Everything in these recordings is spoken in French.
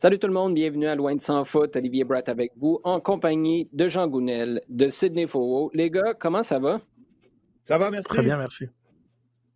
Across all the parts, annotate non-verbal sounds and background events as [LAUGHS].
Salut tout le monde, bienvenue à Loin de Sans Foot. Olivier Bratt avec vous, en compagnie de Jean Gounel, de Sidney Fowell. Les gars, comment ça va? Ça va, merci. Très bien, merci.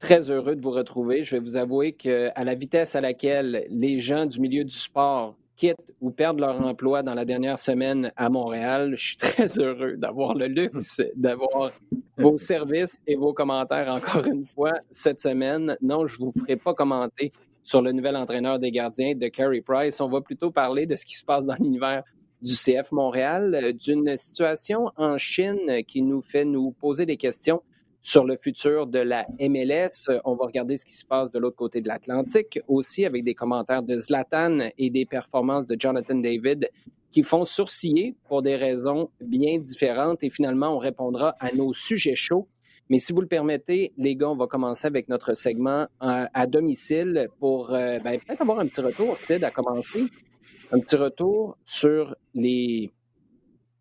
Très heureux de vous retrouver. Je vais vous avouer qu'à la vitesse à laquelle les gens du milieu du sport quittent ou perdent leur emploi dans la dernière semaine à Montréal, je suis très heureux d'avoir le luxe d'avoir vos services et vos commentaires encore une fois cette semaine. Non, je ne vous ferai pas commenter sur le nouvel entraîneur des gardiens de Carey Price. On va plutôt parler de ce qui se passe dans l'univers du CF Montréal, euh, d'une situation en Chine qui nous fait nous poser des questions sur le futur de la MLS. On va regarder ce qui se passe de l'autre côté de l'Atlantique, aussi avec des commentaires de Zlatan et des performances de Jonathan David qui font sourciller pour des raisons bien différentes. Et finalement, on répondra à nos sujets chauds mais si vous le permettez, les gars, on va commencer avec notre segment à, domicile pour euh, ben, peut-être avoir un petit retour, Sid, à commencer. Un petit retour sur les.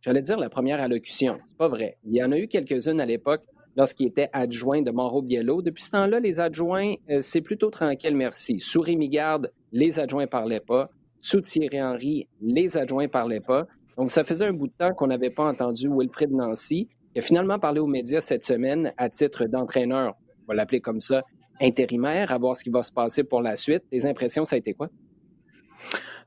J'allais dire la première allocution. C'est pas vrai. Il y en a eu quelques-unes à l'époque lorsqu'il était adjoint de Mauro Biello. Depuis ce temps-là, les adjoints, euh, c'est plutôt tranquille, merci. Sous Rémi Garde, les adjoints parlaient pas. Sous Thierry Henry, les adjoints parlaient pas. Donc, ça faisait un bout de temps qu'on n'avait pas entendu Wilfrid Nancy. Il a finalement parlé aux médias cette semaine à titre d'entraîneur, on va l'appeler comme ça, intérimaire, à voir ce qui va se passer pour la suite. Les impressions, ça a été quoi?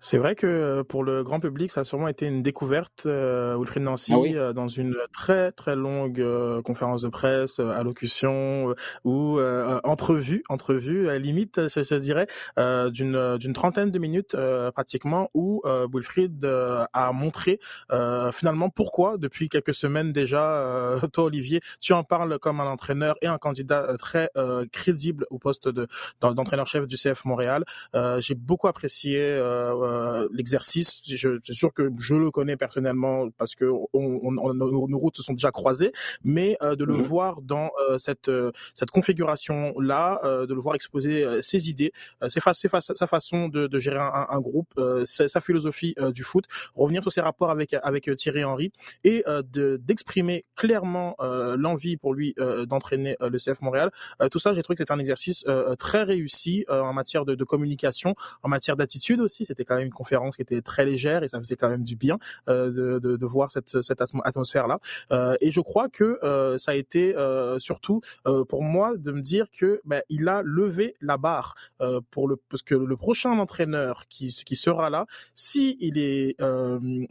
C'est vrai que euh, pour le grand public, ça a sûrement été une découverte, euh, Wilfried Nancy, ah euh, dans une très très longue euh, conférence de presse, allocution ou entrevue, entrevue, à limite, je, je dirais, d'une d'une trentaine de minutes pratiquement, où Wilfried a montré finalement pourquoi, depuis quelques semaines déjà, [LAUGHS] toi Olivier, tu en parles comme un entraîneur et un candidat très crédible au poste de d'entraîneur-chef du CF Montréal. J'ai beaucoup apprécié euh, l'exercice. C'est sûr que je le connais personnellement parce que on, nos routes se sont déjà croisées, mais euh, de le mmh voir dans euh, cette cette configuration là, de le voir exposer ses idées, ses sa façon de, de gérer un, un groupe, sa philosophie du foot, revenir sur ses rapports avec avec Thierry Henry et d'exprimer clairement l'envie pour lui d'entraîner le CF Montréal. tout ça, j'ai trouvé que c'était un exercice très réussi en matière de, de communication, en matière d'attitude aussi. C'était quand même une conférence qui était très légère et ça faisait quand même du bien euh, de, voir cette, cette atmosphère-là. Euh, et je crois que euh, ça a été surtout pour moi de me dire que ben, il a levé la barre pour le parce que le prochain entraîneur qui, sera là, si il est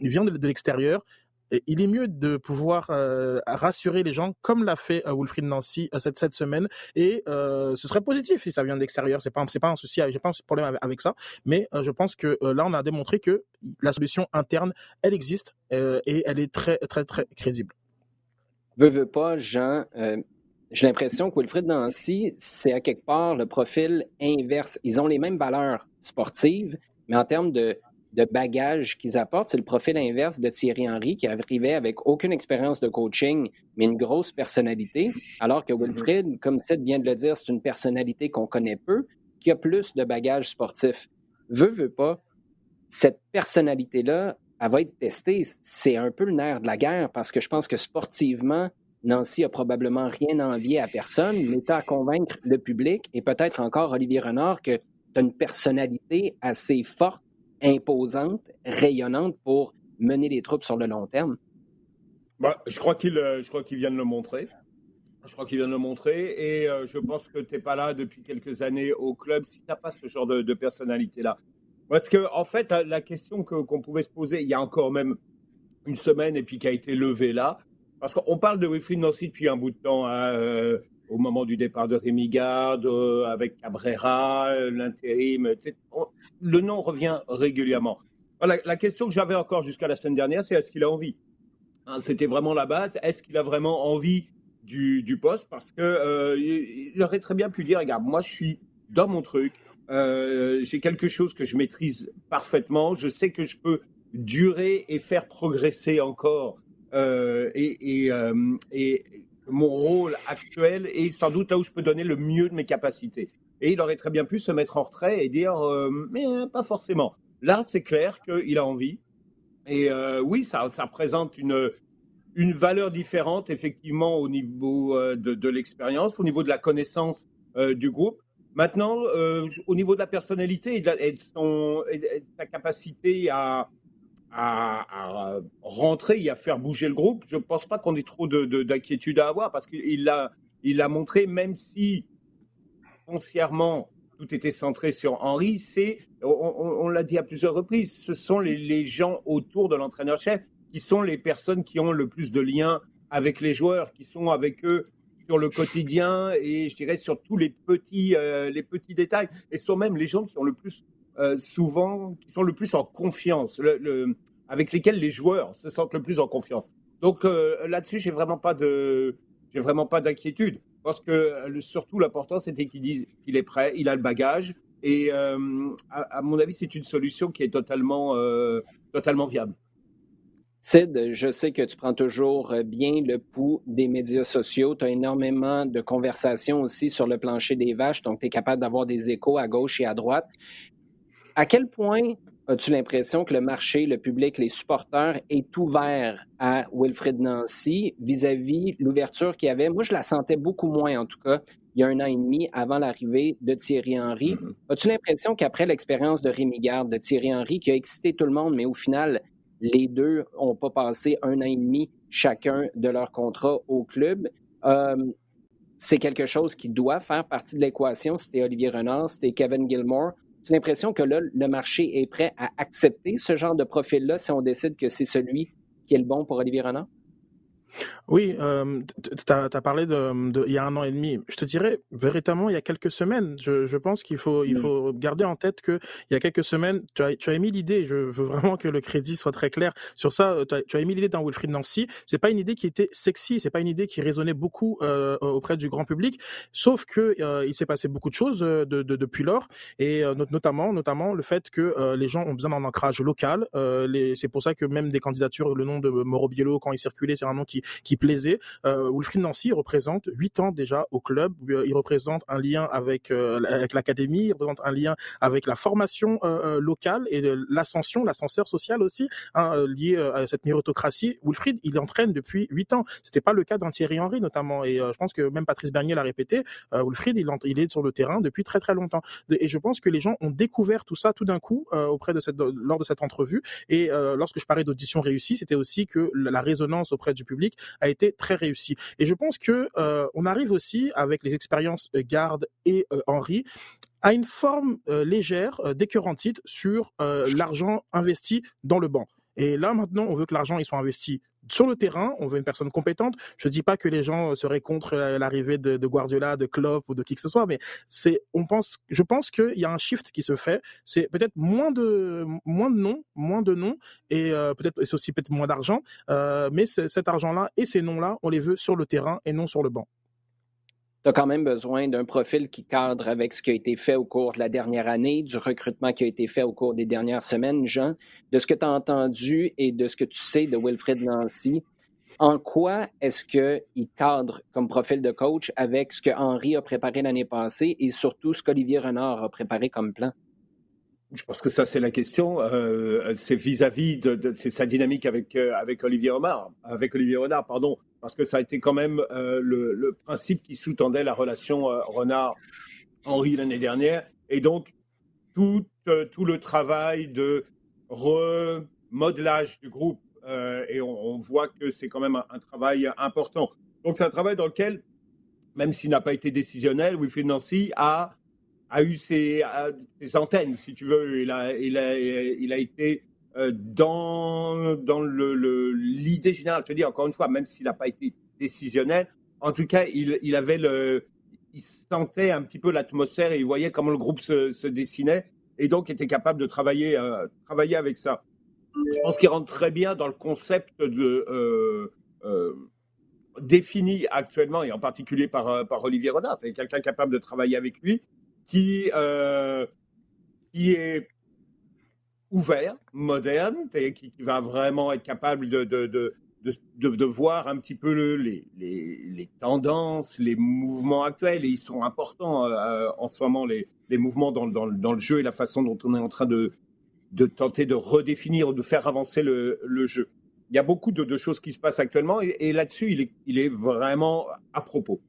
vient de l'extérieur, il est mieux de pouvoir euh, rassurer les gens comme l'a fait euh, Wilfried Nancy euh, cette, semaine. Et ce serait positif si ça vient de l'extérieur. C'est pas pas un souci j'ai pas un problème avec, ça. Mais je pense que là on a démontré que la solution interne elle existe et elle est très très très crédible. Veux veux pas Jean j'ai l'impression que Wilfried Nancy c'est à quelque part le profil inverse. Ils ont les mêmes valeurs sportives mais en termes de de bagages qu'ils apportent. C'est le profil inverse de Thierry Henry qui arrivait avec aucune expérience de coaching, mais une grosse personnalité. Alors que mm-hmm. Wilfried, comme Seth vient de le dire, c'est une personnalité qu'on connaît peu, qui a plus de bagages sportifs. Veut, veut pas, cette personnalité-là, elle va être testée. C'est un peu le nerf de la guerre parce que je pense que sportivement, Nancy a probablement rien envié à personne, mais à convaincre le public et peut-être encore Olivier Renard que tu as une personnalité assez forte imposante, rayonnante pour mener les troupes sur le long terme? Bah, je crois qu'il euh, qu'il vient de le montrer. Je crois qu'il vient de le montrer et euh, je pense que tu n'es pas là depuis quelques années au club si tu n'as pas ce genre de, personnalité-là. Parce que, en fait, la question qu'on pouvait se poser il y a encore même une semaine et puis qui a été levée là, parce qu'on parle de Wilfried Nancy depuis un bout de temps, hein, euh, au moment du départ de Rémi Garde, avec Cabrera, l'intérim, le nom revient régulièrement. la, question que j'avais encore jusqu'à la semaine dernière, c'est est-ce qu'il a envie? Hein, C'était vraiment la base. Est-ce qu'il a vraiment envie du, poste? Parce que euh, aurait très bien pu dire, regarde, moi je suis dans mon truc, euh, j'ai quelque chose que je maîtrise parfaitement, je sais que je peux durer et faire progresser encore. Euh, et, mon rôle actuel est sans doute là où je peux donner le mieux de mes capacités. Et il aurait très bien pu se mettre en retrait et dire, mais pas forcément. Là, c'est clair qu'il a envie. Et euh, oui, ça, ça présente une, une valeur différente, effectivement, au niveau euh, de, l'expérience, au niveau de la connaissance euh, du groupe. Maintenant, au niveau de la personnalité et de, sa capacité à, à, rentrer et à faire bouger le groupe, je ne pense pas qu'on ait trop d'inquiétude à avoir parce qu'il l'a il a montré, même si foncièrement tout était centré sur Henri, on, l'a dit à plusieurs reprises, ce sont les, gens autour de l'entraîneur-chef qui sont les personnes qui ont le plus de liens avec les joueurs, qui sont avec eux sur le quotidien et je dirais sur tous les petits, euh, les petits détails, et sont même les gens qui ont le plus euh, souvent, qui sont le plus en confiance, avec lesquels les joueurs se sentent le plus en confiance. Donc euh, là-dessus, j'ai vraiment pas de, j'ai vraiment pas d'inquiétude. Parce que surtout l'important, c'était qu'il dise qu'il est prêt, il a le bagage. Et euh, à, mon avis, c'est une solution qui est totalement, totalement viable. Sid, je sais que tu prends toujours bien le pouls des médias sociaux. Tu as énormément de conversations aussi sur le plancher des vaches, donc tu es capable d'avoir des échos à gauche et à droite. À quel point As-tu l'impression que le marché, le public, les supporters est ouvert à Wilfred Nancy vis-à-vis l'ouverture qu'il y avait? Moi, je la sentais beaucoup moins, en tout cas, il y a un an et demi avant l'arrivée de Thierry Henry. Mm-hmm. As-tu l'impression qu'après l'expérience de Rémi Garde, de Thierry Henry, qui a excité tout le monde, mais au final, les deux n'ont pas passé un an et demi chacun de leur contrat au club, euh, c'est quelque chose qui doit faire partie de l'équation. C'était Olivier Renard, c'était Kevin Gilmore. J'ai l'impression que là, le marché est prêt à accepter ce genre de profil-là si on décide que c'est celui qui est le bon pour Olivier Renard? Oui, euh, tu as, parlé de, de, il y a un an et demi. Je te dirais, véritablement, il y a quelques semaines. Je, je pense qu'il faut, il faut garder en tête qu'il y a quelques semaines, tu as, tu as émis l'idée, je veux vraiment que le crédit soit très clair sur ça, euh, tu as, tu as émis l'idée dans Wilfried Nancy. C'est pas une idée qui était sexy, c'est pas une idée qui résonnait beaucoup euh, auprès du grand public, sauf que euh, il s'est passé beaucoup de choses de, de, depuis lors, et notamment, notamment le fait que les gens ont besoin d'un ancrage local. c'est pour ça que même des candidatures, le nom de Mauro Biello, quand il circulait, c'est un nom qui, qui plaisait. Euh, Wilfried Nancy représente huit ans déjà au club. Euh, il représente un lien avec, euh, avec l'académie, il représente un lien avec la formation euh, locale et l'ascension, l'ascenseur social aussi, hein, lié à cette méritocratie. Wilfried, il entraîne depuis huit ans. C'était pas le cas d'un Thierry Henry notamment. Et je pense que même Patrice Bernier l'a répété. Wilfried, il, il, est sur le terrain depuis très très longtemps. Et je pense que les gens ont découvert tout ça tout d'un coup auprès de cette, lors de cette entrevue. Et lorsque je parlais d'audition réussie, c'était aussi que la résonance auprès du public a été très réussi. Et je pense que euh, on arrive aussi avec les expériences euh, Garde et euh, Henri à une forme légère d'écœurantite sur l'argent investi dans le banc. Et là, maintenant, on veut que l'argent il soit investi sur le terrain, on veut une personne compétente. Je ne dis pas que les gens seraient contre l'arrivée de, Guardiola, de Klopp ou de qui que ce soit, mais c'est, on pense, je pense qu'il y a un shift qui se fait. C'est peut-être moins de, moins de noms, moins de noms, et euh, peut-être, c'est aussi peut-être moins d'argent, euh, mais cet argent-là et ces noms-là, on les veut sur le terrain et non sur le banc tu as quand même besoin d'un profil qui cadre avec ce qui a été fait au cours de la dernière année, du recrutement qui a été fait au cours des dernières semaines, Jean. De ce que tu as entendu et de ce que tu sais de Wilfred Nancy, en quoi est-ce qu'il cadre comme profil de coach avec ce que Henri a préparé l'année passée et surtout ce qu'Olivier Renard a préparé comme plan? Je pense que ça, c'est la question. Euh, c'est vis-à-vis de, sa dynamique avec, euh, avec Olivier Renard, avec Olivier Renard, pardon, parce que ça a été quand même euh, le, principe qui sous-tendait la relation Renard-Henri l'année dernière. Et donc, tout, tout le travail de remodelage du groupe, et on, voit que c'est quand même un, travail important. Donc, c'est un travail dans lequel, même s'il n'a pas été décisionnel, Wilfried Nancy a a eu ses, antennes, si tu veux. Il a, été euh, dans, l'idée le, générale. Je te dis encore une fois, même s'il n'a pas été décisionnel, en tout cas, il, avait il sentait un petit peu l'atmosphère et il voyait comment le groupe se, dessinait et donc était capable de travailler, euh, travailler avec ça. je pense qu'il rentre très bien dans le concept euh, défini actuellement, et en particulier par, par Olivier Renard. C'est quelqu'un capable de travailler avec lui, qui, qui est ouvert, moderne, et qui, va vraiment être capable de, de, de, de, voir un petit peu le, les, les, tendances, les mouvements actuels, et ils sont importants en ce moment, les, les mouvements dans, dans, dans, le jeu et la façon dont on est en train de, de tenter de redéfinir, de faire avancer le, le jeu. Il y a beaucoup de, choses qui se passent actuellement et, là-dessus, il est, il est, vraiment à propos.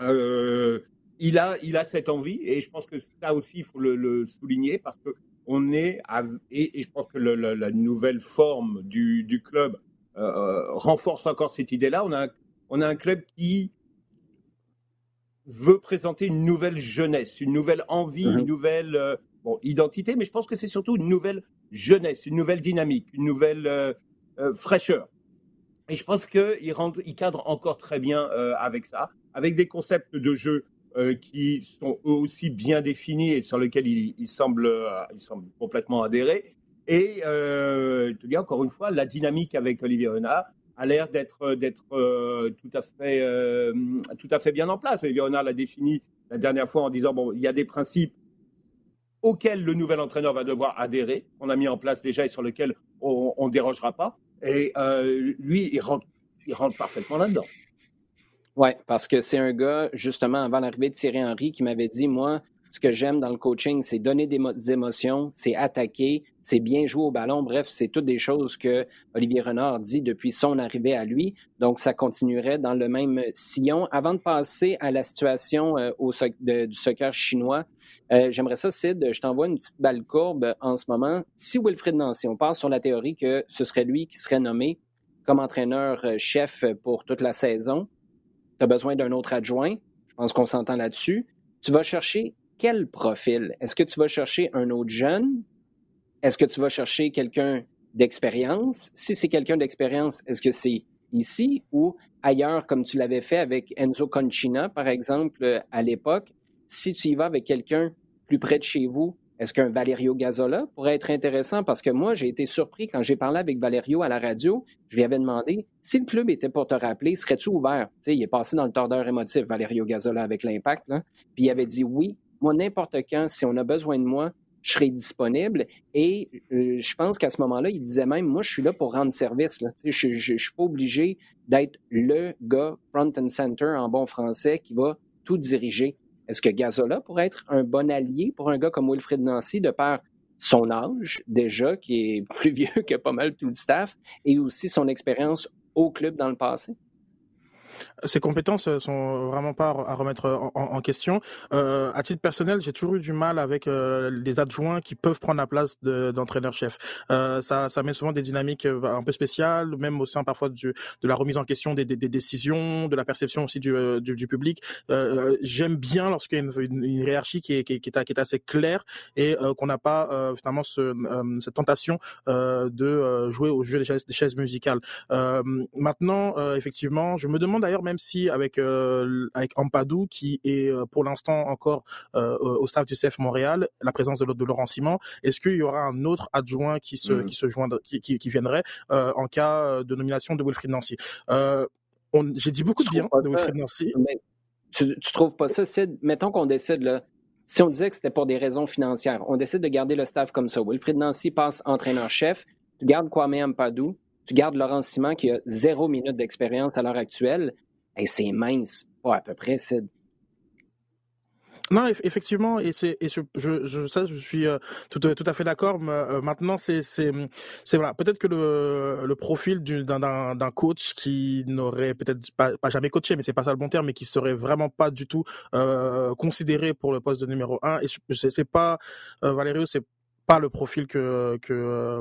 Euh, il, a, il a cette envie et je pense que ça aussi, il faut le, souligner parce que on est, et, je pense que la nouvelle forme du, du club euh, euh, renforce encore cette idée-là. On a, on a un club qui veut présenter une nouvelle jeunesse, une nouvelle envie, une mhm. nouvelle identité, mais je pense que c'est surtout une nouvelle jeunesse, une nouvelle dynamique, une nouvelle euh, euh, fraîcheur. Et je pense qu'il il cadre encore très bien euh, avec ça, avec des concepts de jeu qui sont eux aussi bien définis et sur lesquels il, il semble, il semble complètement adhérer. Et je te dis encore une fois, la dynamique avec Olivier Renard a l'air d'être tout à fait tout à fait bien en place. Olivier Renard l'a défini la dernière fois en disant bon, il y a des principes auquel le nouvel entraîneur va devoir adhérer, on a mis en place déjà et sur lequel on ne dérogera pas. Et euh, lui, il rentre parfaitement là-dedans. Oui, parce que c'est un gars, justement, avant l'arrivée de Thierry Henry, qui m'avait dit, moi, ce que j'aime dans le coaching, c'est donner des, émotions, c'est attaquer, c'est bien jouer au ballon. Bref, c'est toutes des choses que Olivier Renard dit depuis son arrivée à lui. Donc, ça continuerait dans le même sillon. Avant de passer à la situation euh, au du soccer chinois, euh, j'aimerais ça, Sid, je t'envoie une petite balle courbe en ce moment. Si Wilfred Nancy, on part sur la théorie que ce serait lui qui serait nommé comme entraîneur-chef euh, pour toute la saison, tu as besoin d'un autre adjoint. Je pense qu'on s'entend là-dessus. Tu vas chercher quel profil? Est-ce que tu vas chercher un autre jeune? Est-ce que tu vas chercher quelqu'un d'expérience? Si c'est quelqu'un d'expérience, est-ce que c'est ici ou ailleurs, comme tu l'avais fait avec Enzo Concina, par exemple, euh, à l'époque? Si tu y vas avec quelqu'un plus près de chez vous, est-ce qu'un Valerio Gazola pourrait être intéressant? Parce que moi, j'ai été surpris quand j'ai parlé avec Valerio à la radio. Je lui avais demandé si le club était pour te rappeler, serais-tu ouvert? Il est passé dans le tordeur émotif, Valerio Gazola, avec l'impact. Puis il avait dit oui, moi, n'importe quand, si on a besoin de moi, je serai disponible. Et euh, je pense qu'à ce moment-là, il disait même, moi, je suis là pour rendre service. Je ne suis pas obligé d'être le gars front and center en bon français qui va tout diriger. Est-ce que Gazola pourrait être un bon allié pour un gars comme Wilfred Nancy de par son âge déjà, qui est [LAUGHS] plus vieux que pas mal tout le staff, et aussi son expérience au club dans le passé? Ses compétences euh, sont vraiment pas à remettre en, question. Euh, à titre personnel, j'ai toujours eu du mal avec euh, les adjoints qui peuvent prendre la place d'entraîneur-chef. Euh, ça, ça met souvent des dynamiques euh, un peu spéciales, même au sein parfois de la remise en question des, décisions, de la perception aussi du, public. J'aime bien lorsqu'il y a une, une, hiérarchie qui est, assez claire et qu'on n'a pas finalement ce, cette tentation de jouer au jeu des chaises, des chaises musicales. maintenant, effectivement, je me demande d'ailleurs même si avec euh, avec Ampadou qui est euh, pour l'instant encore euh, au staff du CF Montréal, la présence de, de Laurent Simon, est-ce qu'il y aura un autre adjoint qui se mmh. qui se joindra, qui, qui, qui viendrait en cas de nomination de Wilfried Nancy? J'ai dit beaucoup de bien de Wilfried Nancy. tu, tu trouves pas ça, Sid? Mettons qu'on décide là. Si on disait que c'était pour des raisons financières, on décide de garder le staff comme ça. Wilfried Nancy passe entraîneur-chef, tu gardes Kwame Ampadou, tu gardes Laurent Simon qui a zéro minute d'expérience à l'heure actuelle, et c'est mince, pas à peu près, c'est non, effectivement, et c'est, et je, ça, je suis euh, tout, tout à fait d'accord. Euh, maintenant, c'est, c'est, c'est voilà, peut-être que le, le profil d'un, d'un, coach qui n'aurait peut-être pas, jamais coaché, mais c'est pas ça le bon terme, mais qui serait vraiment pas du tout euh, considéré pour le poste de numéro un. Et c'est, c'est pas euh, c'est pas le profil que, que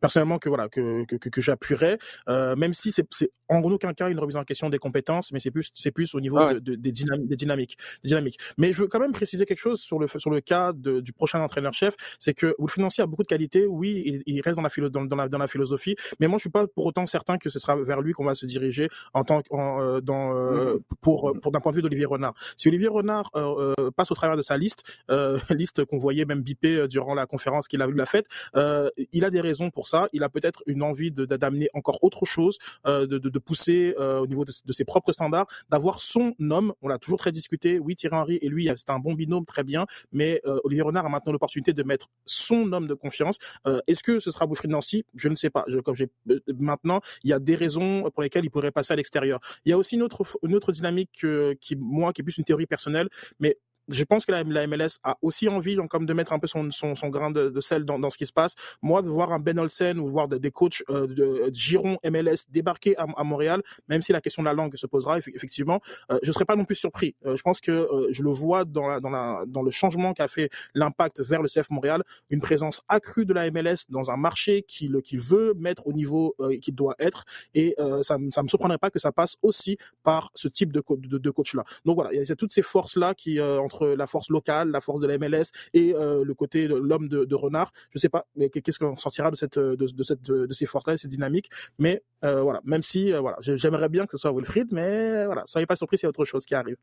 personnellement que voilà que que, que, j'appuierais, euh, même si c'est en aucun cas une remise en question des compétences, mais c'est plus, c'est plus au niveau des, dynamiques, des, dynamiques, dynamiques. Mais je veux quand même préciser quelque chose sur le, sur le cas du prochain entraîneur-chef, c'est que Wilfried Nancy a beaucoup de qualités, oui, il, reste dans la, dans, la, dans la philosophie, mais moi je suis pas pour autant certain que ce sera vers lui qu'on va se diriger en tant euh, dans, euh, pour, pour d'un point de vue d'Olivier Renard. Si Olivier Renard euh, passe au travers de sa liste, [LAUGHS] liste qu'on voyait même biper durant la conférence qu'il a vu la fête, il a des raisons pour ça, il a peut-être une envie d'amener encore autre chose, de, de de pousser euh, au niveau de, ses propres standards, d'avoir son homme. On l'a toujours très discuté. Oui, Thierry Henry et lui, c'est un bon binôme, très bien. Mais euh, Olivier Renard a maintenant l'opportunité de mettre son homme de confiance. Euh, est-ce que ce sera Wilfried Nancy? Je ne sais pas. maintenant, il y a des raisons pour lesquelles il pourrait passer à l'extérieur. Il y a aussi une autre, une autre dynamique qui, moi, qui est plus une théorie personnelle, mais je pense que la, MLS a aussi envie comme de mettre un peu son, son, grain de, de sel dans, dans, ce qui se passe. Moi, de voir un Ben Olsen ou voir des coachs euh, de, Giron MLS débarquer à, Montréal, même si la question de la langue se posera, effectivement, euh, je ne serais pas non plus surpris. Euh, je pense que euh, je le vois dans, dans, la, dans le changement qu'a fait l'impact vers le CF Montréal, une présence accrue de la MLS dans un marché qui, qui veut mettre au niveau qu'il doit être. Et ça ne me surprendrait pas que ça passe aussi par ce type de, de, de coach-là. Donc voilà, il y a toutes ces forces-là qui, entre la force locale, la force de la MLS et euh, le côté de l'homme de, renard. Je sais pas, qu'est-ce qu'on sortira de cette de, cette de, ces forces-là, cette. Mais euh, voilà, même si euh, voilà, j'aimerais bien que ce soit Wilfried, mais voilà, soyez pas surpris s'il y a autre chose qui arrive.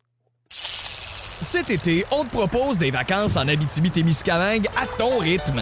Cet été, on te propose des vacances en Abitibi-Témiscamingue à ton rythme.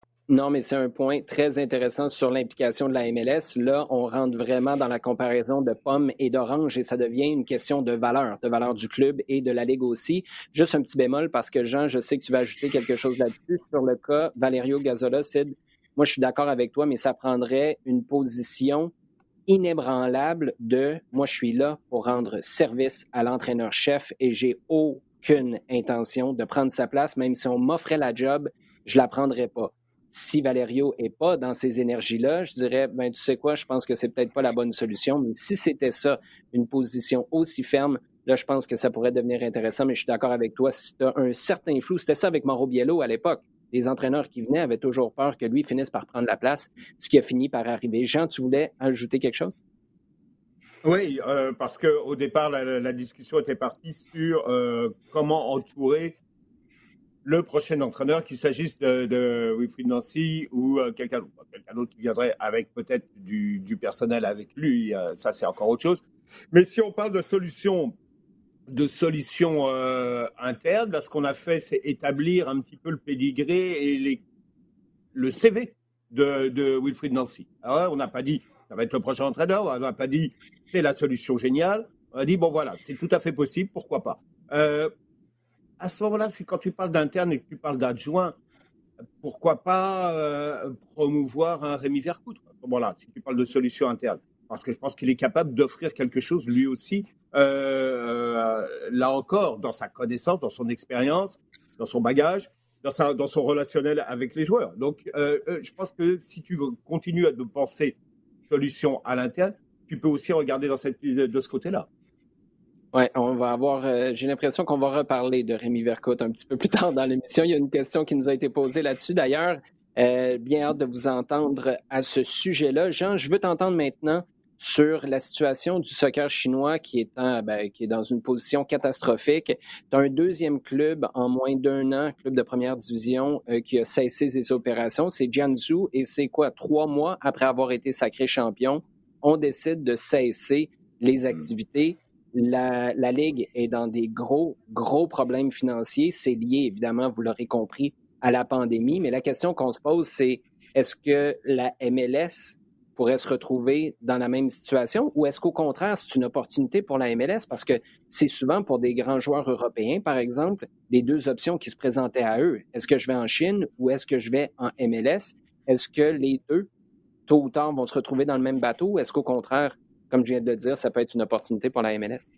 Non, mais c'est un point très intéressant sur l'implication de la MLS. Là, on rentre vraiment dans la comparaison de pommes et d'oranges et ça devient une question de valeur, de valeur du club et de la Ligue aussi. Juste un petit bémol parce que Jean, je sais que tu vas ajouter quelque chose là-dessus sur le cas Valerio Gazzola. Sid, moi, je suis d'accord avec toi, mais ça prendrait une position inébranlable de moi, je suis là pour rendre service à l'entraîneur-chef et j'ai aucune intention de prendre sa place, même si on m'offrait la job, je la prendrais pas si Valerio est pas dans ces énergies-là, je dirais, ben, tu sais quoi, je pense que c'est peut-être pas la bonne solution. Mais si c'était ça, une position aussi ferme, là, je pense que ça pourrait devenir intéressant. Mais je suis d'accord avec toi. Si tu as un certain flou, c'était ça avec Mauro Biello à l'époque. Les entraîneurs qui venaient avaient toujours peur que lui finisse par prendre la place, ce qui a fini par arriver. Jean, tu voulais ajouter quelque chose? Oui, euh, parce qu'au départ, la, discussion était partie sur euh, comment entourer le prochain entraîneur, qu'il s'agisse de, Wilfried Nancy ou euh, quelqu'un d'autre qui viendrait avec peut-être du, personnel avec lui, euh, ça c'est encore autre chose. Mais si on parle de solutions de solutions euh, internes, là ce qu'on a fait c'est établir un petit peu le pédigré et le CV de, Wilfried Nancy. Alors, on n'a pas dit ça va être le prochain entraîneur, on n'a pas dit c'est la solution géniale, on a dit bon voilà, c'est tout à fait possible, pourquoi pas. À ce moment-là, c'est quand tu parles d'interne et que tu parles d'adjoint, pourquoi pas euh, promouvoir un Rémi Vercoute Voilà, si tu parles de solution interne. Parce que je pense qu'il est capable d'offrir quelque chose lui aussi, euh, là encore, dans sa connaissance, dans son expérience, dans son bagage, dans, son relationnel avec les joueurs. Donc, euh, je pense que si tu continues à penser solution à l'interne, tu peux aussi regarder de ce côté-là. Oui, on va avoir. Euh, j'ai l'impression qu'on va reparler de Rémi Vercoute un petit peu plus [LAUGHS] tard dans l'émission. Il y a une question qui nous a été posée là-dessus. D'ailleurs, euh, bien hâte de vous entendre à ce sujet-là. Jean, je veux t'entendre maintenant sur la situation du soccer chinois qui est, ben, qui est dans une position catastrophique. Tu as un deuxième club en moins d'un an, club de première division, euh, qui a cessé ses opérations. C'est Jiangsu et c'est quoi? Trois mois après avoir été sacré champion, on décide de cesser les activités la, Ligue est dans des gros, gros problèmes financiers. C'est lié, évidemment, vous l'aurez compris, à la pandémie. Mais la question qu'on se pose, c'est est-ce que la MLS pourrait se retrouver dans la même situation ou est-ce qu'au contraire, c'est une opportunité pour la MLS parce que c'est souvent pour des grands joueurs européens, par exemple, les deux options qui se présentaient à eux. Est-ce que je vais en Chine ou est-ce que je vais en MLS? Est-ce que les deux, tôt ou tard, vont se retrouver dans le même bateau ou est-ce qu'au contraire, comme je viens de le dire, ça peut être une opportunité pour la MLS.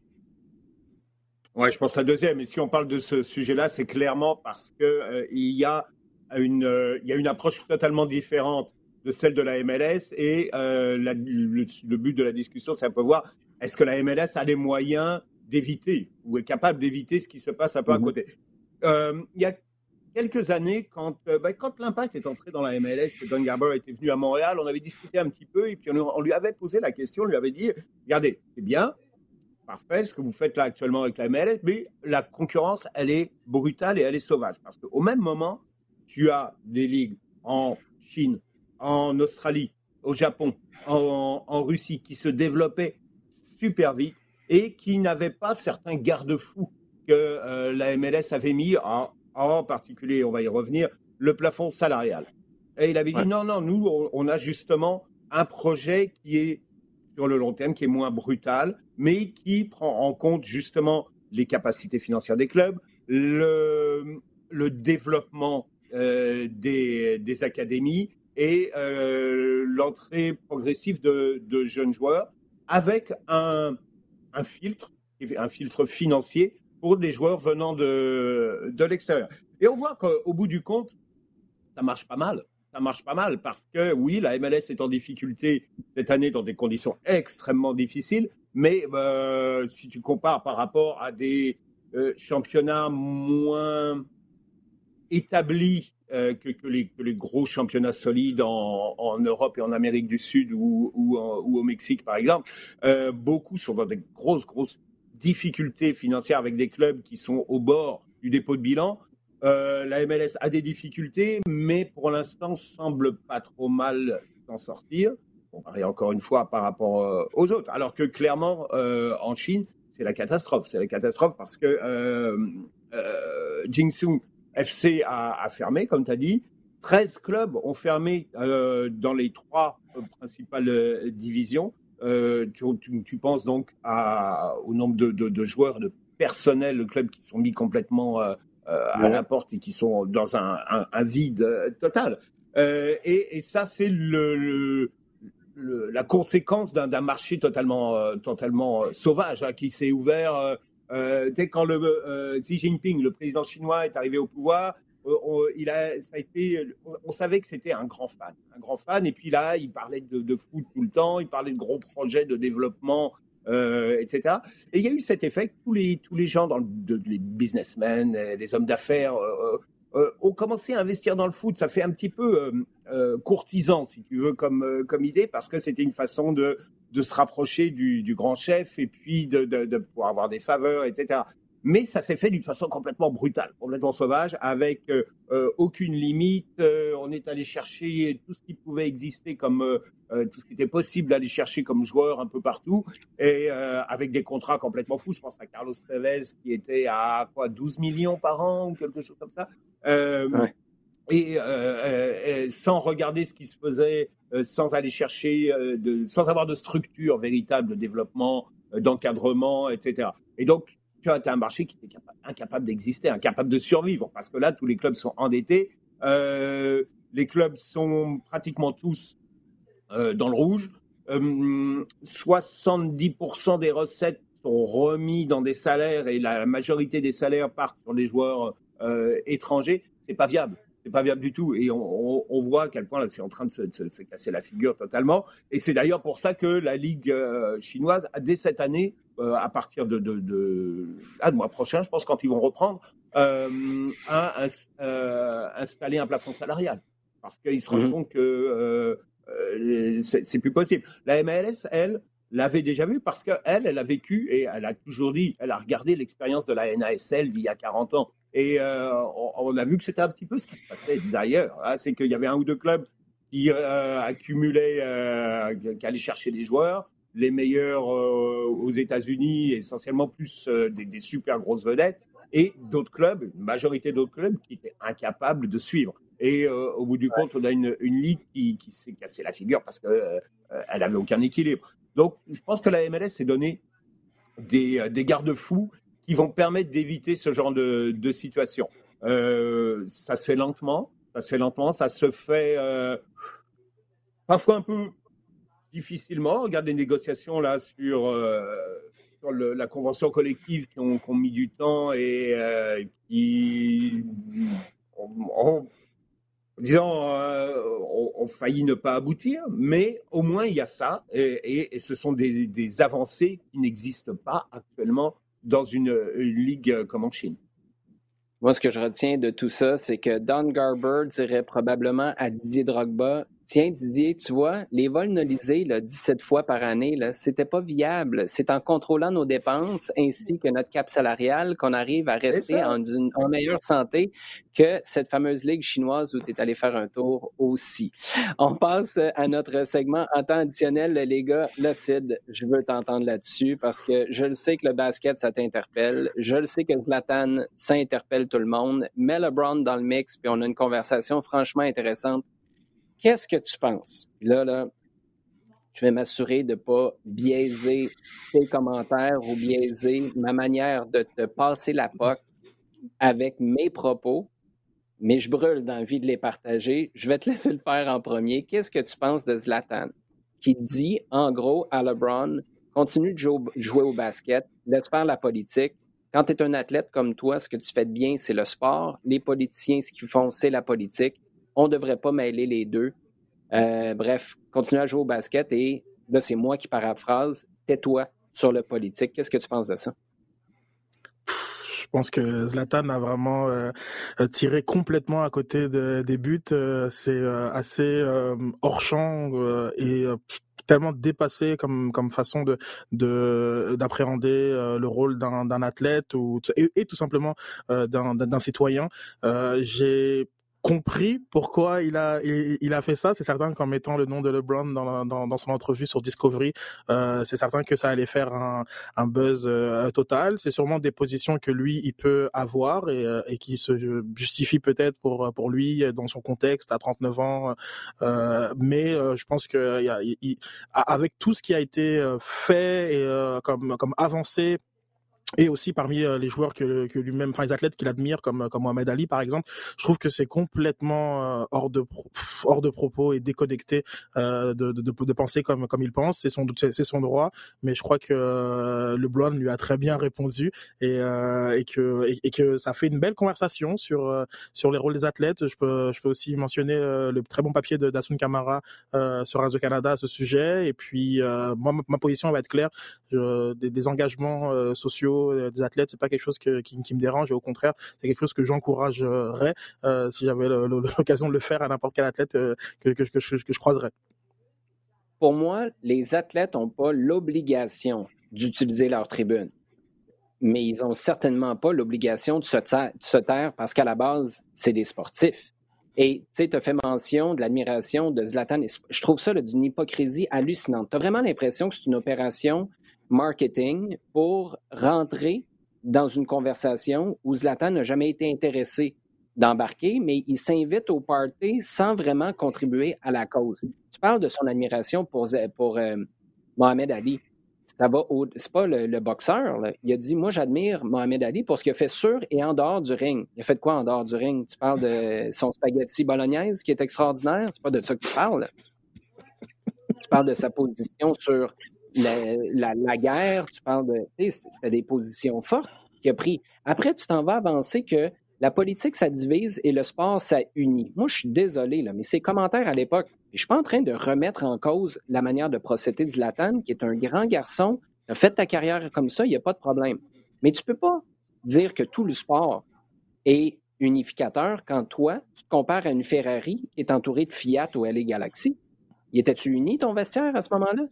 Ouais, je pense à deuxième. Et si on parle de ce sujet-là, c'est clairement parce que euh, y a une, euh, il y a une approche totalement différente de celle de la MLS. Et euh, le, but de la discussion, c'est un peu voir est-ce que la MLS a les moyens d'éviter ou est capable d'éviter ce qui se passe un peu à mhm. côté. il y a quelques années, quand, bah, quand l'Impact est entré dans la MLS, que Don Garber était venu à Montréal, on avait discuté un petit peu et puis on, on lui avait posé la question, on lui avait dit regardez, c'est bien, parfait, ce que vous faites là actuellement avec la MLS, mais la concurrence, elle est brutale et elle est sauvage. Parce qu'au même moment, tu as des ligues en Chine, en Australie, au Japon, en, Russie, qui se développaient super vite et qui n'avaient pas certains garde-fous que euh, la MLS avait mis, en, en, particulier, on va y revenir, le plafond salarial. Et il avait dit non, non, nous, on a justement un projet qui est sur le long terme, qui est moins brutal, mais qui prend en compte justement les capacités financières des clubs, le, le développement euh, des, des, académies et euh, l'entrée progressive de, de, jeunes joueurs avec un, un, filtre, un filtre financier pour des joueurs venant de, de l'extérieur. Et on voit qu'au bout du compte, ça marche pas mal ça marche pas mal parce que oui, la MLS est en difficulté cette année dans des conditions extrêmement difficiles, mais euh, si tu compares par rapport à des euh, championnats moins établis euh, que, les, gros championnats solides en, Europe et en Amérique du Sud ou au Mexique, par exemple, beaucoup sont dans des grosses, grosses difficultés financières avec des clubs qui sont au bord du dépôt de bilan. Euh, la MLS a des difficultés, mais pour l'instant semble pas trop mal s'en sortir. Comparé encore une fois par rapport euh, aux autres. Alors que clairement, euh, en Chine, c'est la catastrophe. C'est la catastrophe parce que euh, Jingsu FC a, fermé, comme tu as dit. 13 clubs ont fermé dans les trois principales divisions. Tu, tu, tu, penses donc à, au nombre de, de, de, joueurs, de personnel, de clubs qui sont mis complètement euh, à la porte et qui sont dans un, un, vide euh, total. Euh, et, et, ça, c'est le, le, la conséquence d'un marché totalement, totalement sauvage hein, qui s'est ouvert. dès quand le, Xi Jinping, le président chinois, est arrivé au pouvoir, été, on, savait que c'était un grand fan, un grand fan. Et puis là, il parlait de, foot tout le temps, il parlait de gros projets de développement euh, etc. Et il y a eu cet effet que tous les, gens, les businessmen, les hommes d'affaires, euh, euh, ont commencé à investir dans le foot. Ça fait un petit peu courtisan, si tu veux, comme, idée, parce que c'était une façon de, se rapprocher du, grand chef et puis de pouvoir avoir des faveurs, etc mais ça s'est fait d'une façon complètement brutale, complètement sauvage, avec euh, euh, aucune limite. Euh, on est allé chercher tout ce qui pouvait exister comme tout ce qui était possible d'aller chercher comme joueur un peu partout, et avec des contrats complètement fous. Je pense à Carlos Tevez qui était à quoi 12 millions par an ou quelque chose comme ça. Et, sans regarder ce qui se faisait, sans aller chercher, de, sans avoir de structure véritable de développement, d'encadrement, etc. Et donc, as un marché qui était incapable d'exister, incapable de survivre, parce que là, tous les clubs sont endettés. Euh, les clubs sont pratiquement tous euh, dans le rouge. 70% euh, des recettes sont remis dans des salaires et la majorité des salaires partent sur des joueurs étrangers. C'est pas viable. C'est pas viable du tout. Et on, voit à quel point là, c'est en train de se, se, casser la figure totalement. Et c'est d'ailleurs pour ça que la Ligue chinoise, dès cette année, euh, à partir de, de, de, ah, mois prochain, je pense, quand ils vont reprendre, euh, à, euh, installer un plafond salarial. Parce qu'ils se rendent mhm. compte que c'est plus possible. La MLS, elle, l'avait déjà vu parce qu'elle, elle a vécu et elle a toujours dit, elle a regardé l'expérience de la NASL d'il y a 40 ans. Et on, a vu que c'était un petit peu ce qui se passait d'ailleurs. Hein. c'est qu'il y avait un ou deux clubs qui accumulaient, qui allaient chercher des joueurs les meilleurs euh, aux États-Unis, essentiellement plus euh, des, super grosses vedettes, et d'autres clubs, une majorité d'autres clubs qui étaient incapables de suivre. Et euh, au bout du compte, on a une, une ligue qui, qui s'est cassée la figure parce qu'elle elle n'avait aucun équilibre. Donc, je pense que la MLS s'est donné des, des garde-fous qui vont permettre d'éviter ce genre de, de situation. ça se fait lentement, ça se fait lentement, ça se fait parfois un peu difficilement. regarde les négociations là sur, euh, la convention collective qui ont, mis du temps et qui ont, disons, ont, failli ne pas aboutir, mais au moins il y a ça, et, ce sont des, avancées qui n'existent pas actuellement dans une ligue comme en Chine. Moi, ce que je retiens de tout ça, c'est que Don Garber dirait probablement à Didier Drogba Tiens, Didier, tu vois, les vols nolisés, là, 17 fois par année, là, c'était pas viable. C'est en contrôlant nos dépenses ainsi que notre cap salarial qu'on arrive à rester en, en, meilleure santé que cette fameuse ligue chinoise où tu es allé faire un tour aussi. On passe à notre segment en temps additionnel. Les gars, CID, je veux t'entendre là-dessus parce que je le sais que le basket, ça t'interpelle. Je le sais que Zlatan, ça interpelle tout le monde. Mets LeBron dans le mix, puis on a une conversation franchement intéressante Qu'est-ce que tu penses? Là, là, je vais m'assurer de ne pas biaiser tes commentaires ou biaiser ma manière de te passer la POC avec mes propos, mais je brûle d'envie de les partager. Je vais te laisser le faire en premier. Qu'est-ce que tu penses de Zlatan, qui dit en gros à LeBron, continue de jouer au basket, laisse faire la politique. Quand tu es un athlète comme toi, ce que tu fais de bien, c'est le sport. Les politiciens, ce qu'ils font, c'est la politique on ne devrait pas mêler les deux. Euh, bref, continue à jouer au basket et là, c'est moi qui paraphrase. Tais-toi sur le politique. Qu'est-ce que tu penses de ça? Je pense que Zlatan a vraiment euh, tiré complètement à côté des buts. Euh, c'est assez hors champ et tellement dépassé comme comme façon de d'appréhender le rôle d'un athlète ou et, et, tout simplement d'un citoyen. J'ai compris pourquoi il a il, a fait ça. C'est certain qu'en mettant le nom de LeBron dans, dans, dans son entrevue sur Discovery, euh, c'est certain que ça allait faire un, un buzz euh, total. C'est sûrement des positions que lui il peut avoir et, euh, et qui se justifient peut-être pour pour lui dans son contexte à 39 ans. Euh, mais je pense que y a, avec tout ce qui a été fait et comme comme avancé et aussi parmi euh, les joueurs que, que lui-même, enfin les athlètes qu'il admire comme comme Mohamed Ali par exemple, je trouve que c'est complètement euh, hors de hors de propos et déconnecté euh, de, de, de, penser comme comme il pense. C'est son c'est son droit, mais je crois que euh, LeBron lui a très bien répondu et et que et, que ça fait une belle conversation sur sur les rôles des athlètes. Je peux je peux aussi mentionner le très bon papier de Dasun Kamara sur Radio Canada à ce sujet. Et puis moi ma, position va être claire. Je, des, des engagements sociaux des athlètes, c'est pas quelque chose qui, me dérange et au contraire, c'est quelque chose que j'encouragerais euh, si j'avais [LAUGHS] l'occasion de le faire à n'importe quel athlète euh, que, je, croiserais. Pour moi, les athlètes n'ont pas l'obligation d'utiliser leur tribune mais ils n'ont certainement pas l'obligation de se, taire, parce qu'à la base, c'est des sportifs. Et tu as fait mention de l'admiration de Zlatan. Je trouve ça d'une hypocrisie hallucinante. Tu as vraiment l'impression que c'est une opération marketing pour rentrer dans une conversation où Zlatan n'a jamais été intéressé d'embarquer, mais il s'invite au party sans vraiment contribuer à la cause. Tu parles de son admiration pour, pour euh, Mohamed Ali. Ça va c'est pas le, boxeur. Il a dit Moi, j'admire Mohamed Ali pour ce qu'il a fait sur et en dehors du ring. Il a fait quoi en dehors du ring? Tu parles de [LAUGHS] son spaghetti bolognaise qui est extraordinaire? C'est pas de ça que tu parles. Tu parles de sa position sur la, guerre, tu parles de. C'était des positions fortes qu'il a pris. Après, tu t'en vas avancer que la politique, ça divise et le sport, ça unit. Moi, je suis désolé, là, mais ces commentaires à l'époque, je suis pas en train de remettre en cause la manière de procéder de Zlatan, qui est un grand garçon, a fait ta carrière comme ça, il n'y a pas de problème. Mais tu peux pas dire que tout le sport est unificateur quand toi, tu te compares à une Ferrari qui est entourée de Fiat ou LA Galaxy. Y étais-tu uni ton vestiaire à ce moment-là?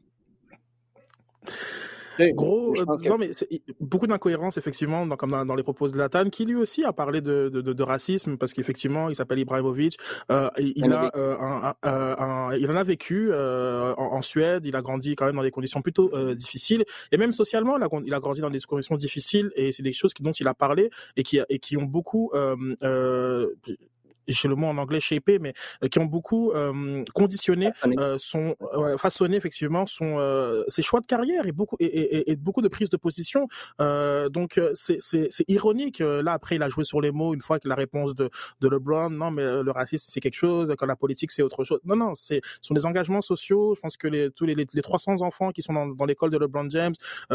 Gros, euh, non mais beaucoup d'incohérences effectivement dans, comme dans, les propos de Latan, qui lui aussi a parlé de, de, de, racisme parce qu'effectivement il s'appelle Ibrahimovic, euh, il a euh, un, un, il en a vécu en, Suède, il a grandi quand même dans des conditions plutôt difficiles et même socialement il a, il a, grandi dans des conditions difficiles et c'est des choses dont il a parlé et qui et qui ont beaucoup j'ai le mot en anglais shapé, mais qui ont beaucoup conditionné son, façonné effectivement son, ses choix de carrière et beaucoup et, et, beaucoup de prises de position. donc c'est ironique. Là après, il a joué sur les mots une fois que la réponse de, de LeBron, non mais le racisme c'est quelque chose, quand la politique c'est autre chose. Non non, c'est sont des engagements sociaux. Je pense que les tous les, les, 300 enfants qui sont dans, dans l'école de LeBron James,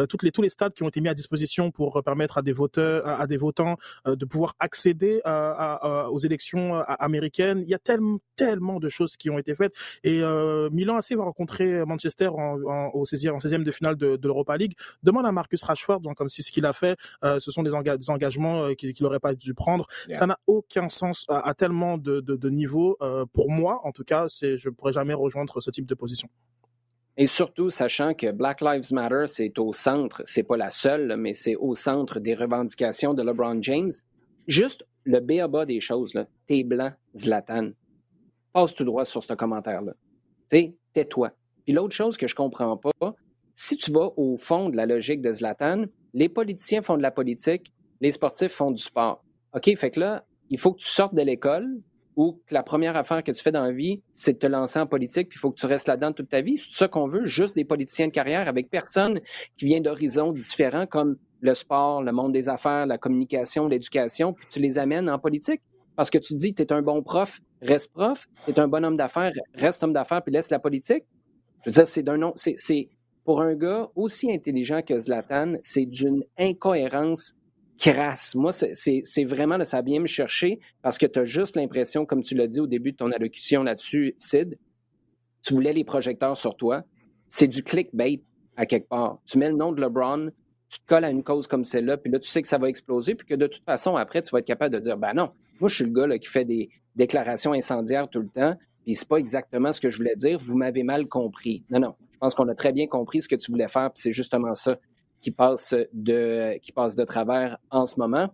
toutes les tous les stades qui ont été mis à disposition pour permettre à des voteurs, à, des votants de pouvoir accéder à, aux élections américaine. Il y a tellement, tellement de choses qui ont été faites. Et euh, Milan AC va rencontrer Manchester en, en, au 16e, en 16e de finale de, de l'Europa League. Demande à Marcus Rashford, donc comme si ce qu'il a fait, euh, ce sont des, des engagements euh, qu'il n'aurait pas dû prendre. Ça n'a aucun sens à, tellement de, de, de niveaux. Euh, pour moi, en tout cas, je ne pourrais jamais rejoindre ce type de position. Et surtout, sachant que Black Lives Matter, c'est au centre, c'est pas la seule, mais c'est au centre des revendications de LeBron James. Juste le B.A.B.A. des choses, là, t'es blanc, Zlatan. Passe tout droit sur ce commentaire-là. Tu tais-toi. Puis l'autre chose que je comprends pas, si tu vas au fond de la logique de Zlatan, les politiciens font de la politique, les sportifs font du sport. OK, fait que là, il faut que tu sortes de l'école ou que la première affaire que tu fais dans la vie, c'est de te lancer en politique, puis il faut que tu restes là-dedans toute ta vie. C'est ça qu'on veut, juste des politiciens de carrière avec personne qui vient d'horizons différents comme le sport, le monde des affaires, la communication, l'éducation, puis tu les amènes en politique. Parce que tu dis, tu un bon prof, reste prof, tu un bon homme d'affaires, reste homme d'affaires, puis laisse la politique. Je veux dire, c'est d'un nom, c'est, pour un gars aussi intelligent que Zlatan, c'est d'une incohérence crasse. Moi, c'est vraiment, ça vient me chercher parce que tu as juste l'impression, comme tu l'as dit au début de ton allocution là-dessus, Sid, tu voulais les projecteurs sur toi. C'est du clickbait à quelque part. Tu mets le nom de LeBron, tu te colles à une cause comme celle-là, puis là, tu sais que ça va exploser, puis que de toute façon, après, tu vas être capable de dire, ben non, moi, je suis le gars qui fait des déclarations incendiaires tout le temps, puis c'est pas exactement ce que je voulais dire, vous m'avez mal compris. Non, non, je pense qu'on a très bien compris ce que tu voulais faire, puis c'est justement ça qui passe de, qui passe de travers en ce moment.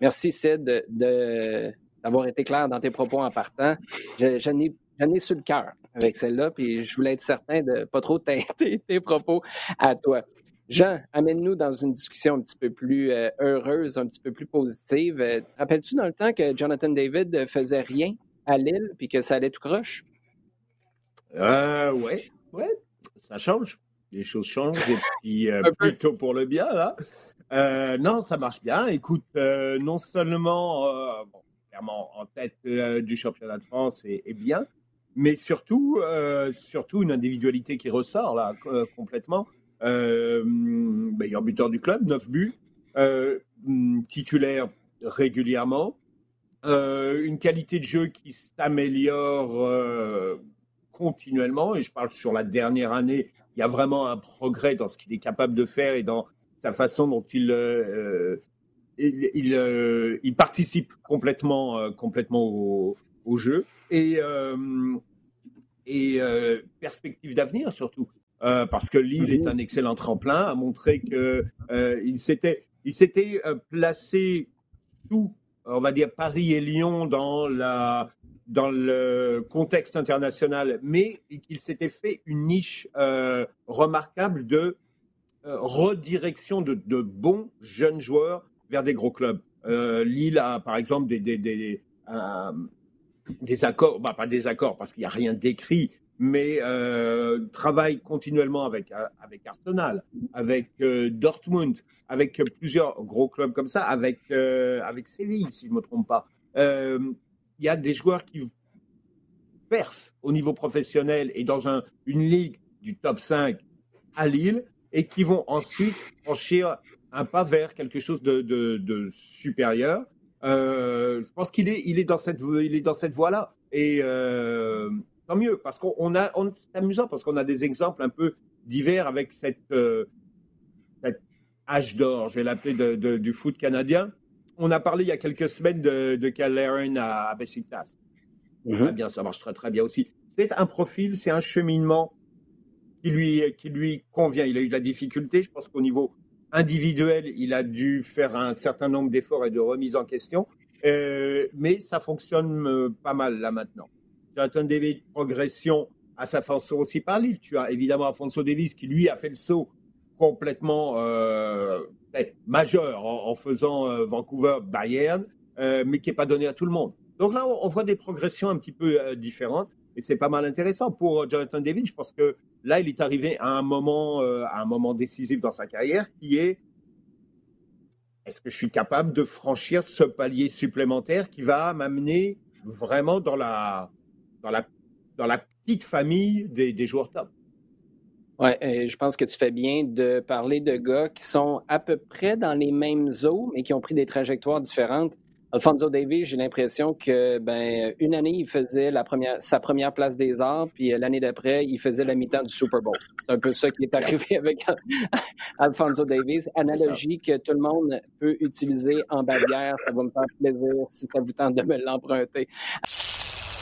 Merci, Sid, de, d'avoir été clair dans tes propos en partant. J'en ai, ai sur le cœur avec celle-là, puis je voulais être certain de pas trop [LAUGHS] teinter tes propos à toi. Jean, amène-nous dans une discussion un petit peu plus euh, heureuse, un petit peu plus positive. Euh, rappelles-tu dans le temps que Jonathan David faisait rien à Lille puis que ça allait tout croche? Euh, ouais, ouais, ça change. Les choses changent et [LAUGHS] puis euh, plutôt pour le bien, là. Euh, non, ça marche bien. Écoute, non seulement, bon, clairement en tête du championnat de France est, bien, mais surtout, surtout une individualité qui ressort là complètement. Euh, meilleur buteur du club, 9 buts, euh, titulaire régulièrement, euh, une qualité de jeu qui s'améliore continuellement, et je parle sur la dernière année, il y a vraiment un progrès dans ce qu'il est capable de faire et dans sa façon dont il, participe complètement, complètement au, jeu. Et perspective d'avenir surtout. Euh, parce que Lille est mhm. un excellent tremplin, a montré que euh, s'était il s'était euh, placé sous, on va dire Paris et Lyon dans la dans le contexte international, mais qu'il s'était fait une niche remarquable de redirection de, de, bons jeunes joueurs vers des gros clubs. Lille a par exemple des, des, des, des accords, bah, pas des accords parce qu'il n'y a rien d'écrit, mais euh, travaille continuellement avec, euh, avec Arsenal, avec euh, Dortmund, avec plusieurs gros clubs comme ça, avec, euh, avec Séville, si je ne me trompe pas. Il y a des joueurs qui percent au niveau professionnel et dans un, une ligue du top 5 à Lille et qui vont ensuite franchir un pas vers quelque chose de, de, supérieur. je pense qu'il est, il est dans cette, cette voie-là. Et, tant mieux, parce qu'on a, on, c'est amusant parce qu'on a des exemples un peu divers avec cette, euh, âge d'or, je vais l'appeler, de, du foot canadien. On a parlé il y a quelques semaines de, de à, à Besiktas. Mhm. Très bien, ça marche très très bien aussi. C'est un profil, c'est un cheminement qui lui, qui lui convient. Il a eu de la difficulté, je pense qu'au niveau individuel, il a dû faire un certain nombre d'efforts et de remises en question, euh, mais ça fonctionne euh, pas mal là maintenant. Jonathan David, progression à sa façon aussi par Lille. Tu as évidemment Afonso Davis qui, lui, a fait le saut complètement euh, majeur en, faisant euh, Vancouver-Bayern, euh, mais qui n'est pas donné à tout le monde. Donc là, on voit des progressions un petit peu différentes et c'est pas mal intéressant pour Jonathan David. Je pense que là, il est arrivé à un moment, à un moment décisif dans sa carrière qui est est-ce que je suis capable de franchir ce palier supplémentaire qui va m'amener vraiment dans la, dans la, petite famille des, joueurs top? Oui, je pense que tu fais bien de parler de gars qui sont à peu près dans les mêmes eaux, mais qui ont pris des trajectoires différentes. Alfonso Davies, j'ai l'impression que ben une année, il faisait la première, sa première place des arts, puis euh, l'année d'après, il faisait la mi-temps du Super Bowl. C'est un peu ça qui est arrivé [LAUGHS] avec [LAUGHS] Alfonso Davies. Analogie que tout le monde peut utiliser en bavière. Ça va me faire plaisir si ça vous tente de me l'emprunter.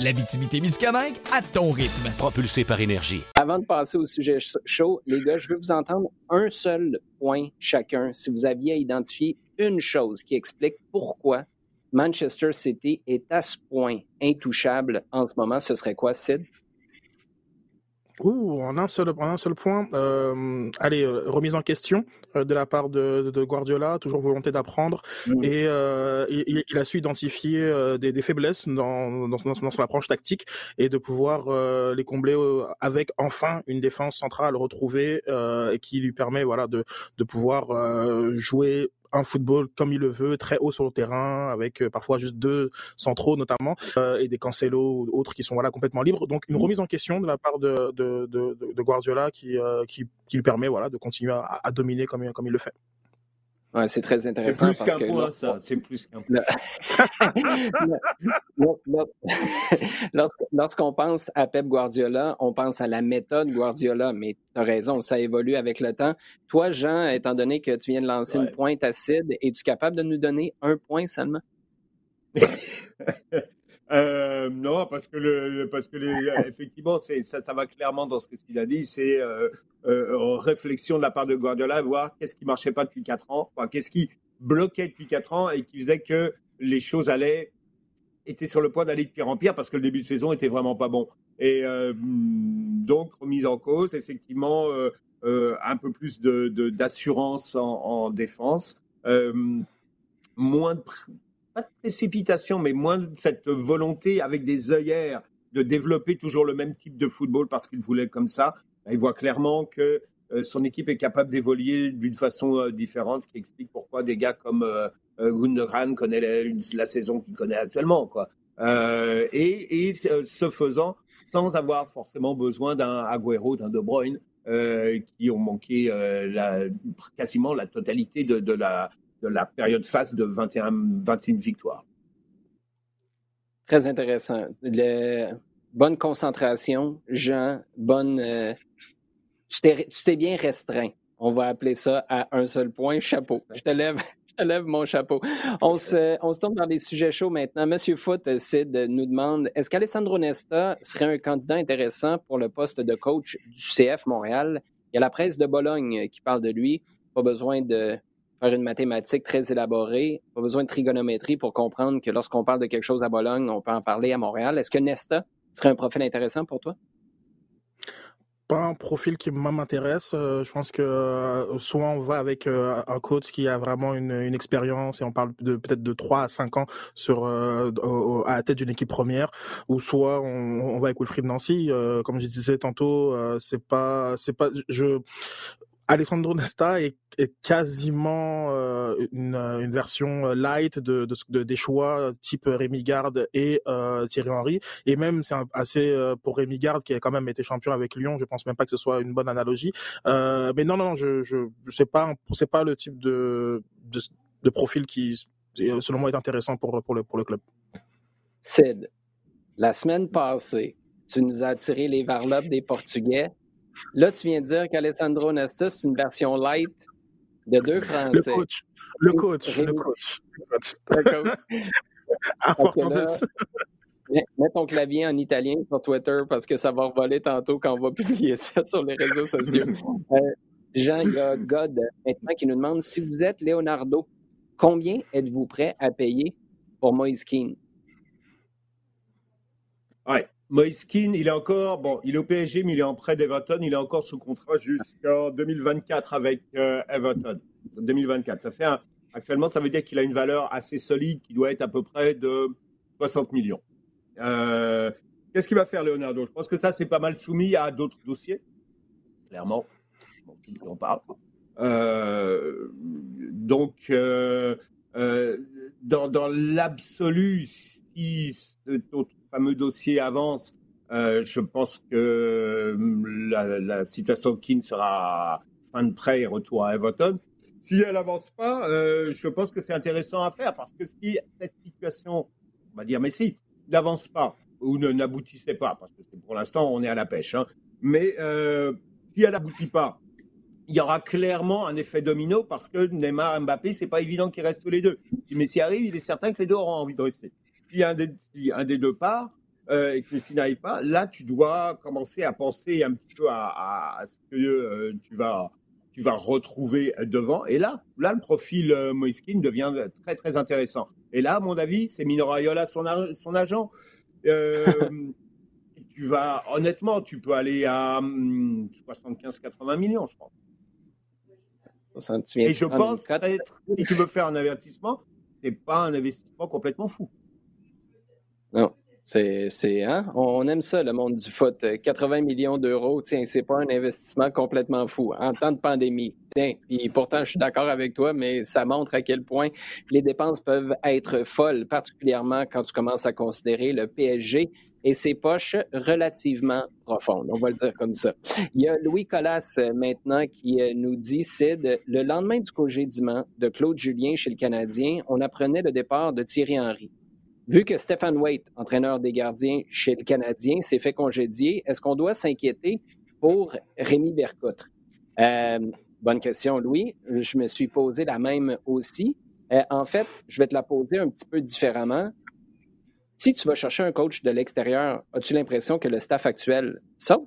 L'Abitibi-Témiscamingue à ton rythme. Propulsé par énergie. Avant de passer au sujet chaud, les gars, je veux vous entendre un seul point chacun. Si vous aviez à identifier une chose qui explique pourquoi Manchester City est à ce point intouchable en ce moment, ce serait quoi, Sid? Ouh, en un seul, un seul point, euh, allez, euh, remise en question euh, de la part de, Guardiola, toujours volonté d'apprendre, mmh. et il, a su identifier des, faiblesses dans, dans, son approche tactique et de pouvoir les combler avec enfin une défense centrale retrouvée et qui lui permet voilà de, de pouvoir jouer un football comme il le veut, très haut sur le terrain, avec euh, parfois juste deux centraux notamment, euh, et des Cancelo ou autres qui sont voilà complètement libres. Donc une mmh. remise en question de la part de, de, de, Guardiola qui, euh, qui, qui, lui permet voilà de continuer à, à dominer comme, comme il le fait. Ouais, c'est très intéressant parce que point, ça. C'est plus qu'un point. [LAUGHS] Lorsqu'on pense à Pep Guardiola, on pense à la méthode Guardiola, mais tu as raison, ça évolue avec le temps. Toi, Jean, étant donné que tu viens de lancer une pointe acide, es-tu capable de nous donner un point seulement? [LAUGHS] Euh, non, parce que le, parce que effectivement, c'est ça, ça va clairement dans ce qu'il a dit. C'est euh, euh, réflexion de la part de Guardiola, voir qu'est-ce qui marchait pas depuis quatre ans, enfin, qu'est-ce qui bloquait depuis quatre ans et qui faisait que les choses allaient étaient sur le point d'aller de pire en pire parce que le début de saison était vraiment pas bon. Et euh, donc remise en cause, effectivement, euh, euh, un peu plus de d'assurance en, en, défense, moins de pas de précipitation, mais moins cette volonté avec des œillères de développer toujours le même type de football parce qu'il voulait comme ça. Il voit clairement que euh, son équipe est capable d'évoluer d'une façon euh, différente, ce qui explique pourquoi des gars comme euh, Gundogan connaît la, saison qu'il connaît actuellement. Quoi. et, ce faisant, sans avoir forcément besoin d'un Agüero, d'un De Bruyne, qui ont manqué quasiment la totalité de, la, de la période phase de 21, 21 victoires. Très intéressant. Le... Bonne concentration, Jean, bonne. Euh... Tu t'es bien restreint. On va appeler ça à un seul point. Chapeau. Je te lève, [LAUGHS] je te lève mon chapeau. On se, on se tourne dans des sujets chauds maintenant. Monsieur Foot, Sid, nous demande est-ce qu'Alessandro Nesta serait un candidat intéressant pour le poste de coach du CF Montréal? Il y a la presse de Bologne qui parle de lui. Pas besoin de faire une mathématique très élaborée, pas besoin de trigonométrie pour comprendre que lorsqu'on parle de quelque chose à Bologne, on peut en parler à Montréal. Est-ce que Nesta serait un profil intéressant pour toi? pas un profil qui m'intéresse. Euh, je pense que euh, soit on va avec euh, un coach qui a vraiment une, expérience et on parle de peut-être de 3 à 5 ans sur à la tête d'une équipe première, ou soit on, on va avec Wilfried Nancy. comme je disais tantôt, c'est pas c'est pas je Alessandro Nesta est, quasiment euh, une, version euh, light de, de, des choix type Rémi Garde et euh, Thierry Henry. Et même, c'est assez pour Rémi Garde qui a quand même été champion avec Lyon. Je pense même pas que ce soit une bonne analogie. mais non, non, je, je, sais pas, c'est pas le type de, de, de, profil qui, selon moi, est intéressant pour, pour, le, pour le club. Sid, la semaine passée, tu nous as tiré les varlopes des Portugais Là, tu viens de dire qu'Alessandro Nesta, c'est une version light de deux Français. Le coach. Le coach. Le coach. D'accord. Mets, ton clavier en italien sur Twitter parce que ça va revoler tantôt quand on va [LAUGHS] publier ça sur les réseaux sociaux. [LAUGHS] Euh, Jean, il y a God maintenant qui nous demande si vous êtes Leonardo, combien êtes-vous prêt à payer pour Moïse Keane? Keane, il est encore, bon, il est au PSG, mais il est en prêt d'Everton. Il est encore sous contrat jusqu'en 2024 avec euh, Everton. 2024. Ça fait actuellement, ça veut dire qu'il a une valeur assez solide qui doit être à peu près de 60 millions. Euh, qu'est-ce qu'il va faire, Leonardo? Je pense que ça, c'est pas mal soumis à d'autres dossiers, clairement. Bon, on parle. Euh, donc, euh, dans, dans l'absolu, si ce fameux dossier avance, je pense que la, la situation de Keane sera fin de prêt et retour à Everton. Si elle n'avance pas, je pense que c'est intéressant à faire parce que si cette situation on va dire, mais si, n'avance pas ou n'aboutissait pas, parce que pour l'instant, on est à la pêche. Hein. Mais euh, si elle n'aboutit pas, il y aura clairement un effet domino parce que Neymar Mbappé, c'est pas évident qu'ils restent tous les deux. Si Messi arrive, il est certain que les deux auront envie de rester. Si un des, un des deux part euh, et que Messi n'arrive pas, là, tu dois commencer à penser un petit peu à, ce que euh, tu vas tu vas retrouver devant. Et là, là, le profil euh, Moiskin devient très très intéressant. Et là, à mon avis, c'est Mino Raiola son, son agent. Euh, [LAUGHS] tu vas, honnêtement, tu peux aller à 75-80 hum, millions, je pense. Et je pense que si tu veux faire un avertissement, c'est pas un investissement complètement fou. Non. C'est, hein? On aime ça, le monde du foot. 80 millions d'euros, tiens, c'est pas un investissement complètement fou en temps de pandémie. Tiens, et pourtant, je suis d'accord avec toi, mais ça montre à quel point les dépenses peuvent être folles, particulièrement quand tu commences à considérer le PSG et ses poches relativement profondes. On va le dire comme ça. Il y a Louis Collas euh, maintenant qui euh, nous dit, Sid, le lendemain du congédiement de Claude Julien chez le Canadien, on apprenait le départ de Thierry Henry. Vu que Stephen Waite, entraîneur des gardiens chez le Canadien, s'est fait congédier, est-ce qu'on doit s'inquiéter pour Rémi Bercoutre? Euh, bonne question, Louis. Je me suis posé la même aussi. Euh, en fait, je vais te la poser un petit peu différemment. Si tu vas chercher un coach de l'extérieur, as-tu l'impression que le staff actuel saute?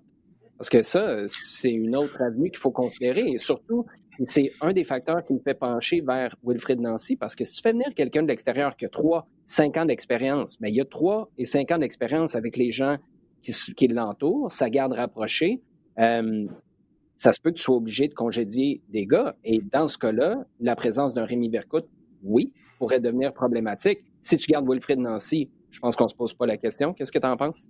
Parce que ça, c'est une autre avenue qu'il faut considérer. Et surtout, c'est un des facteurs qui me fait pencher vers Wilfred Nancy, parce que si tu fais venir quelqu'un de l'extérieur qui a trois, cinq ans d'expérience, mais il y a trois et cinq ans d'expérience avec les gens qui, l'entourent, sa garde rapprochée, euh, ça se peut que tu sois obligé de congédier des gars. Et dans ce cas-là, la présence d'un Rémi Bercout, oui, pourrait devenir problématique. Si tu gardes Wilfred Nancy, je pense qu'on ne se pose pas la question. Qu'est-ce que tu en penses?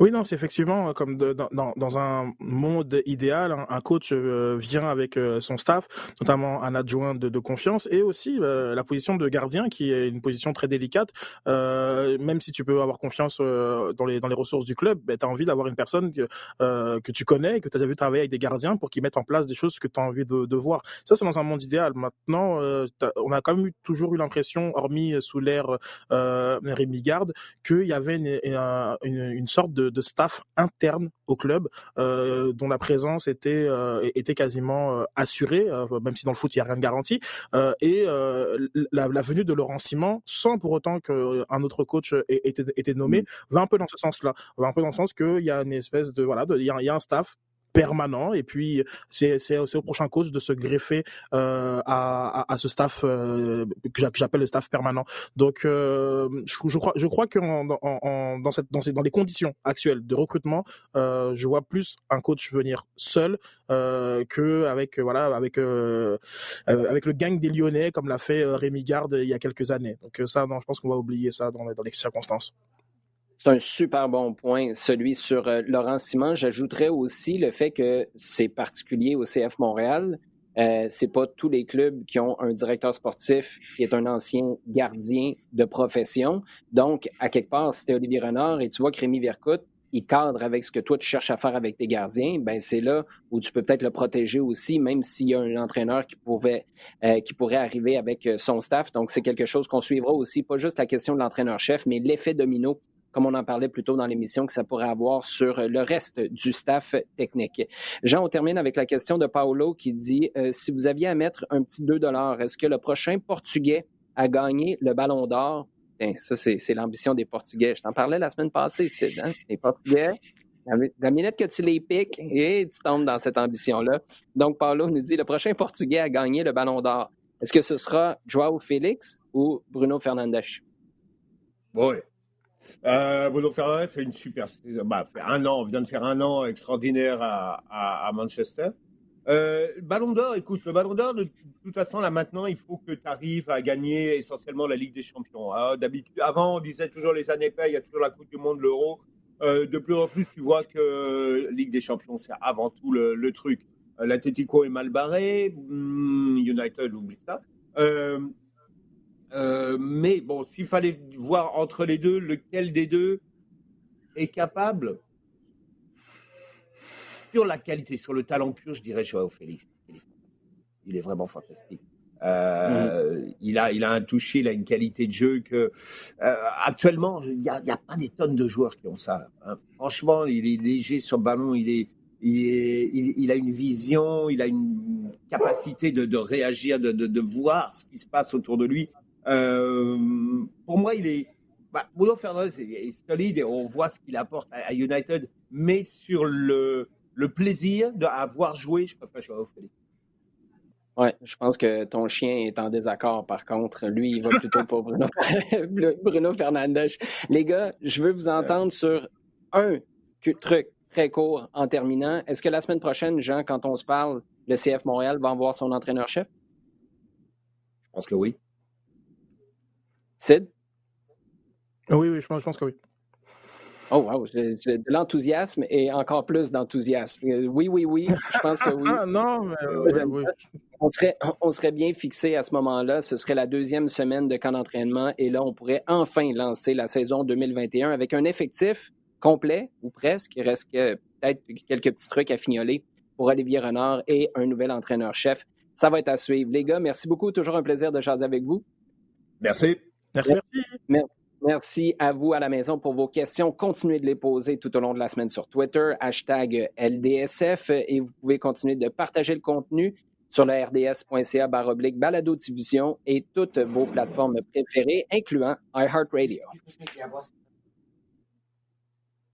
Oui, non, c'est effectivement comme dans, un monde idéal, un, coach euh, vient avec euh, son staff, notamment un adjoint de, confiance, et aussi euh, la position de gardien, qui est une position très délicate. même si tu peux avoir confiance dans, les, dans les ressources du club, ben, tu as envie d'avoir une personne que, tu connais que tu as déjà vu travailler avec des gardiens pour qu'ils mettent en place des choses que tu as envie de, voir. Ça, c'est dans un monde idéal. Maintenant, on a quand même toujours eu l'impression, hormis sous l'ère Rémi Garde, qu'il y avait une, une, une sorte de, staff interne au club euh, dont la présence était euh, était quasiment euh, assurée, même si dans le foot il y a rien de garanti. et la, venue de Laurent Simon, sans pour autant qu'un autre coach ait été, nommé, va un peu dans ce sens-là. Va un peu dans le sens qu'il y a une espèce de voilà, il y, a un staff permanent. Et puis, c'est au prochain coach de se greffer euh, à, à, ce staff euh, que j'appelle le staff permanent. Donc, euh, je, crois, je crois que dans, dans, dans les conditions actuelles de recrutement, je vois plus un coach venir seul que avec voilà avec avec le gang des Lyonnais comme l'a fait Rémi Garde il y a quelques années. Donc ça, non, je pense qu'on va oublier ça dans, dans les circonstances. C'est un super bon point, celui sur euh, Laurent Simon. J'ajouterais aussi le fait que c'est particulier au CF Montréal. Euh, c'est pas tous les clubs qui ont un directeur sportif qui est un ancien gardien de profession. Donc, à quelque part, tu Olivier Renard et tu vois que Rémi Vercoute, il cadre avec ce que toi tu cherches à faire avec tes gardiens, ben c'est là où tu peux peut-être le protéger aussi, même s'il y a un entraîneur qui pouvait euh, qui pourrait arriver avec euh, son staff. Donc c'est quelque chose qu'on suivra aussi, pas juste la question de l'entraîneur-chef, mais l'effet domino comme on en parlait plus tôt dans l'émission, que ça pourrait avoir sur le reste du staff technique. Jean, on termine avec la question de Paolo qui dit euh, si vous aviez à mettre un petit 2 est-ce que le prochain Portugais à gagner le Ballon d'Or ça, c'est l'ambition des Portugais. Je t'en parlais la semaine passée, Sid. Hein? Les Portugais, la minute que tu les piques, et tu tombes dans cette ambition-là. Donc, Paulo nous dit le prochain Portugais à gagner le Ballon d'Or. Est-ce que ce sera Joao Félix ou Bruno Fernandes? Oui. Euh, Bruno Fernandes fait une super bah, fait un an, vient de faire un an extraordinaire à, Manchester. Euh, ballon d'or, écoute, le ballon d'or, de, toute façon, là maintenant, il faut que tu arrives à gagner essentiellement la Ligue des Champions. Hein. D'habitude, avant, on disait toujours les années paix, il y a toujours la Coupe du Monde, l'Euro. Euh, de plus en plus, tu vois que Ligue des Champions, c'est avant tout le, truc. Euh, L'Atletico est mal barré, hmm, United oublie ça. Euh, mais bon, s'il fallait voir entre les deux, lequel des deux est capable sur la qualité, sur le talent pur, je dirais Joao Félix. Il est, vraiment fantastique. Euh, il, a, il a un toucher, il a une qualité de jeu que euh, actuellement, il n'y a, pas des tonnes de joueurs qui ont ça. Hein. Franchement, il est léger sur le ballon, il, est, il, est, il, a une vision, il a une capacité de, réagir, de, voir ce qui se passe autour de lui. Euh, pour moi, il est. Bah, Bruno Fernandez est, solide et on voit ce qu'il apporte à, United, mais sur le, le plaisir d'avoir joué, je préfère au Félix. Oui, je pense que ton chien est en désaccord, par contre. Lui, il va plutôt pour Bruno, [LAUGHS] Bruno Fernandes. Les gars, je veux vous entendre sur un truc très court en terminant. Est-ce que la semaine prochaine, Jean, quand on se parle, le CF Montréal va voir son entraîneur-chef? Je pense que oui. Sid? Oui, oui, je pense, je pense que oui. Oh, wow, de l'enthousiasme et encore plus d'enthousiasme. Euh, oui, oui, oui, je pense que oui. [LAUGHS] ah non, mais oui, oui. On, serait, on serait bien fixé à ce moment-là. Ce serait la deuxième semaine de camp d'entraînement et là, on pourrait enfin lancer la saison 2021 avec un effectif complet ou presque. Il reste peut-être quelques petits trucs à fignoler pour Olivier Renard et un nouvel entraîneur-chef. Ça va être à suivre. Les gars, merci beaucoup. Toujours un plaisir de jaser avec vous. Merci. Merci. à vous à la maison pour vos questions. Continuez de les poser tout au long de la semaine sur Twitter, hashtag LDSF, et vous pouvez continuer de partager le contenu sur le rds.ca baroblique balado diffusion et toutes vos plateformes préférées, incluant iHeartRadio.